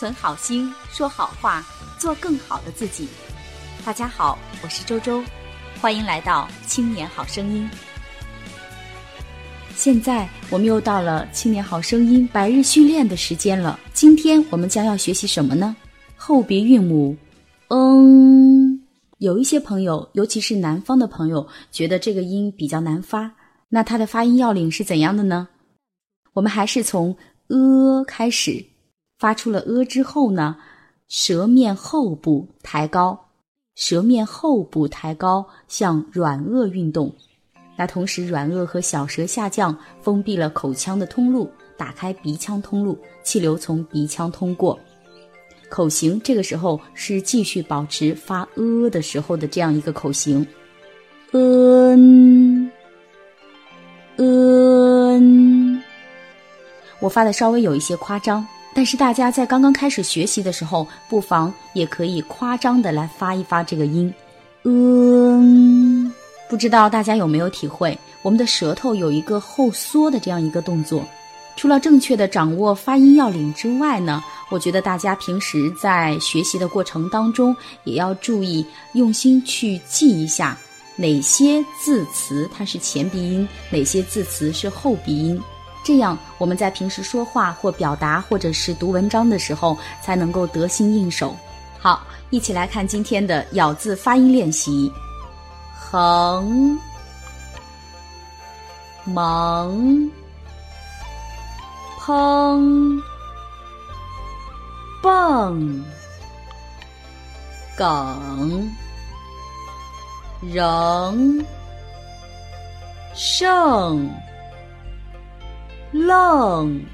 存好心，说好话，做更好的自己。大家好，我是周周，欢迎来到《青年好声音》。现在我们又到了《青年好声音》白日训练的时间了。今天我们将要学习什么呢？后鼻韵母，嗯。有一些朋友，尤其是南方的朋友，觉得这个音比较难发。那它的发音要领是怎样的呢？我们还是从“呃”开始，发出了“呃”之后呢，舌面后部抬高，舌面后部抬高，向软腭运动。那同时，软腭和小舌下降，封闭了口腔的通路，打开鼻腔通路，气流从鼻腔通过。口型这个时候是继续保持发“呃”的时候的这样一个口型，嗯，嗯。我发的稍微有一些夸张，但是大家在刚刚开始学习的时候，不妨也可以夸张的来发一发这个音，嗯。不知道大家有没有体会，我们的舌头有一个后缩的这样一个动作。除了正确的掌握发音要领之外呢，我觉得大家平时在学习的过程当中，也要注意用心去记一下哪些字词它是前鼻音，哪些字词是后鼻音，这样我们在平时说话或表达或者是读文章的时候才能够得心应手。好，一起来看今天的咬字发音练习：横、蒙。哼，蹦，梗，仍，胜，愣，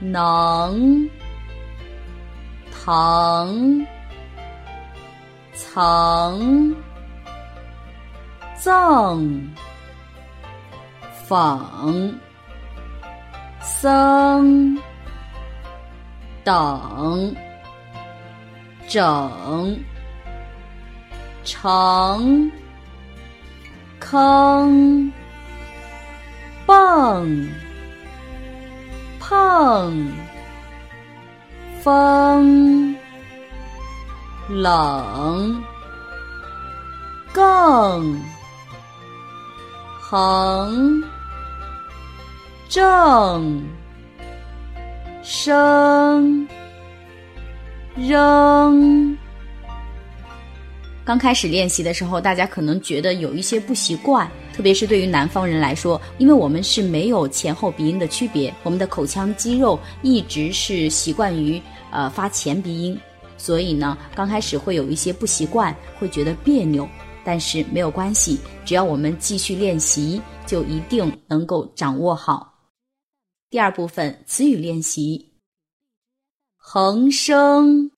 能，疼，曾，赠，讽。僧等整成坑碰碰风冷更横。正声扔。刚开始练习的时候，大家可能觉得有一些不习惯，特别是对于南方人来说，因为我们是没有前后鼻音的区别，我们的口腔肌肉一直是习惯于呃发前鼻音，所以呢，刚开始会有一些不习惯，会觉得别扭。但是没有关系，只要我们继续练习，就一定能够掌握好。第二部分词语练习：恒生、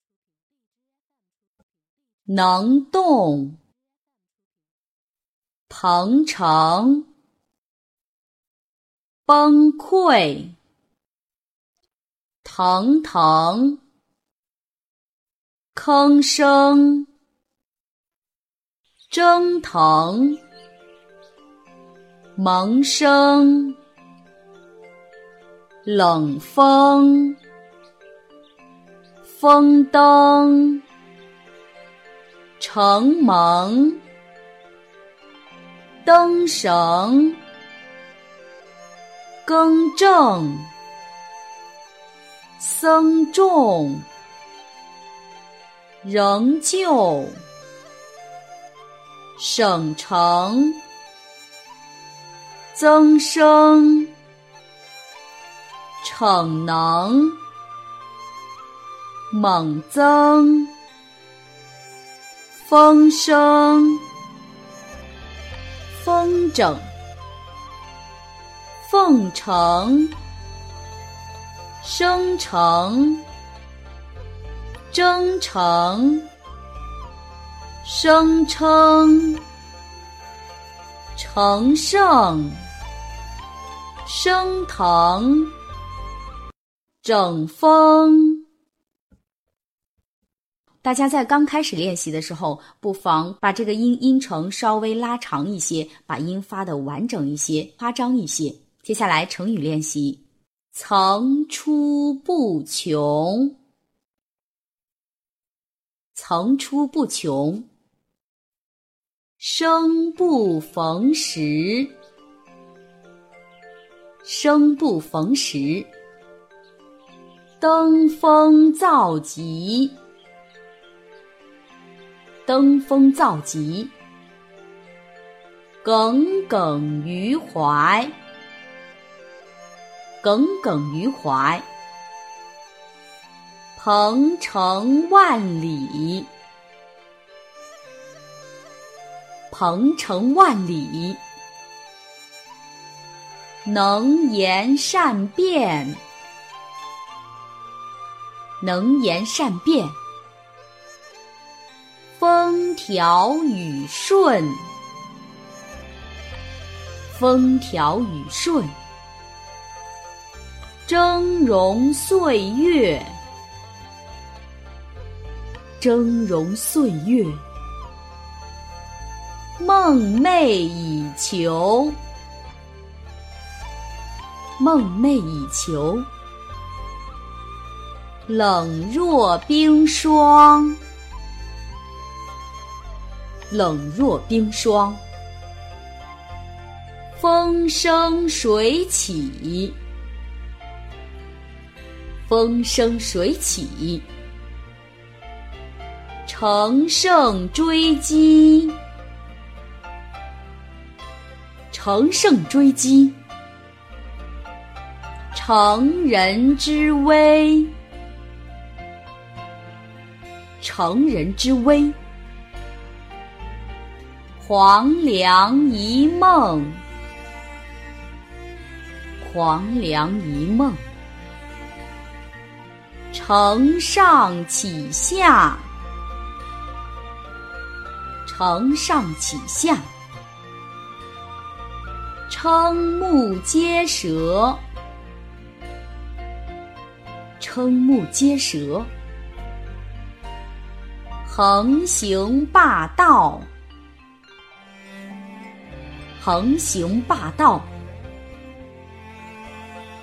能动、腾城、崩溃、腾腾、吭声、蒸腾、萌生。冷风，风灯，承蒙，灯绳，更正，僧众，仍旧，省城，增生。逞能，猛增，风声，风筝，奉承，生成，征程，声称，成圣，升腾。整风。大家在刚开始练习的时候，不妨把这个音音程稍微拉长一些，把音发的完整一些、夸张一些。接下来成语练习：层出不穷，层出不穷。生不逢时，生不逢时。登峰造极，登峰造极。耿耿于怀，耿耿于怀。鹏程万里。鹏程万里，能言善辩，能言善辩，风调雨顺，风调雨顺，峥嵘岁月，峥嵘岁月。梦寐以求，梦寐以求。冷若冰霜，冷若冰霜。风生水起，风生水起。乘胜追击。乘胜追击，乘人之危，乘人之危。黄粱一梦，黄粱一梦。承上启下，承上启下。瞠目结舌，瞠目结舌。横行霸道，横行霸道。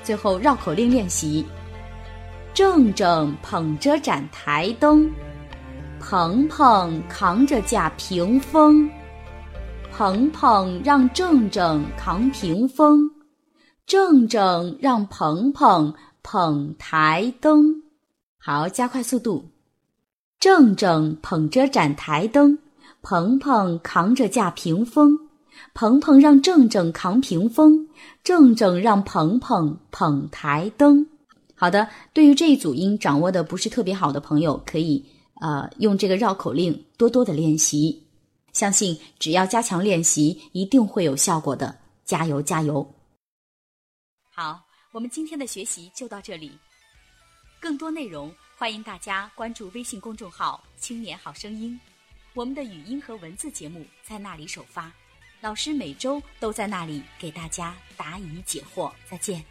最后绕口令练习：正正捧着盏台灯，鹏鹏扛着架屏风。鹏鹏让正正扛屏风，正正让鹏鹏捧台灯。好，加快速度。正正捧着盏台灯，鹏鹏扛着架屏风。鹏鹏让正正扛屏风，正正让鹏鹏捧台灯。好的，对于这一组音掌握的不是特别好的朋友，可以呃用这个绕口令多多的练习。相信只要加强练习，一定会有效果的。加油，加油！好，我们今天的学习就到这里。更多内容，欢迎大家关注微信公众号“青年好声音”，我们的语音和文字节目在那里首发，老师每周都在那里给大家答疑解惑。再见。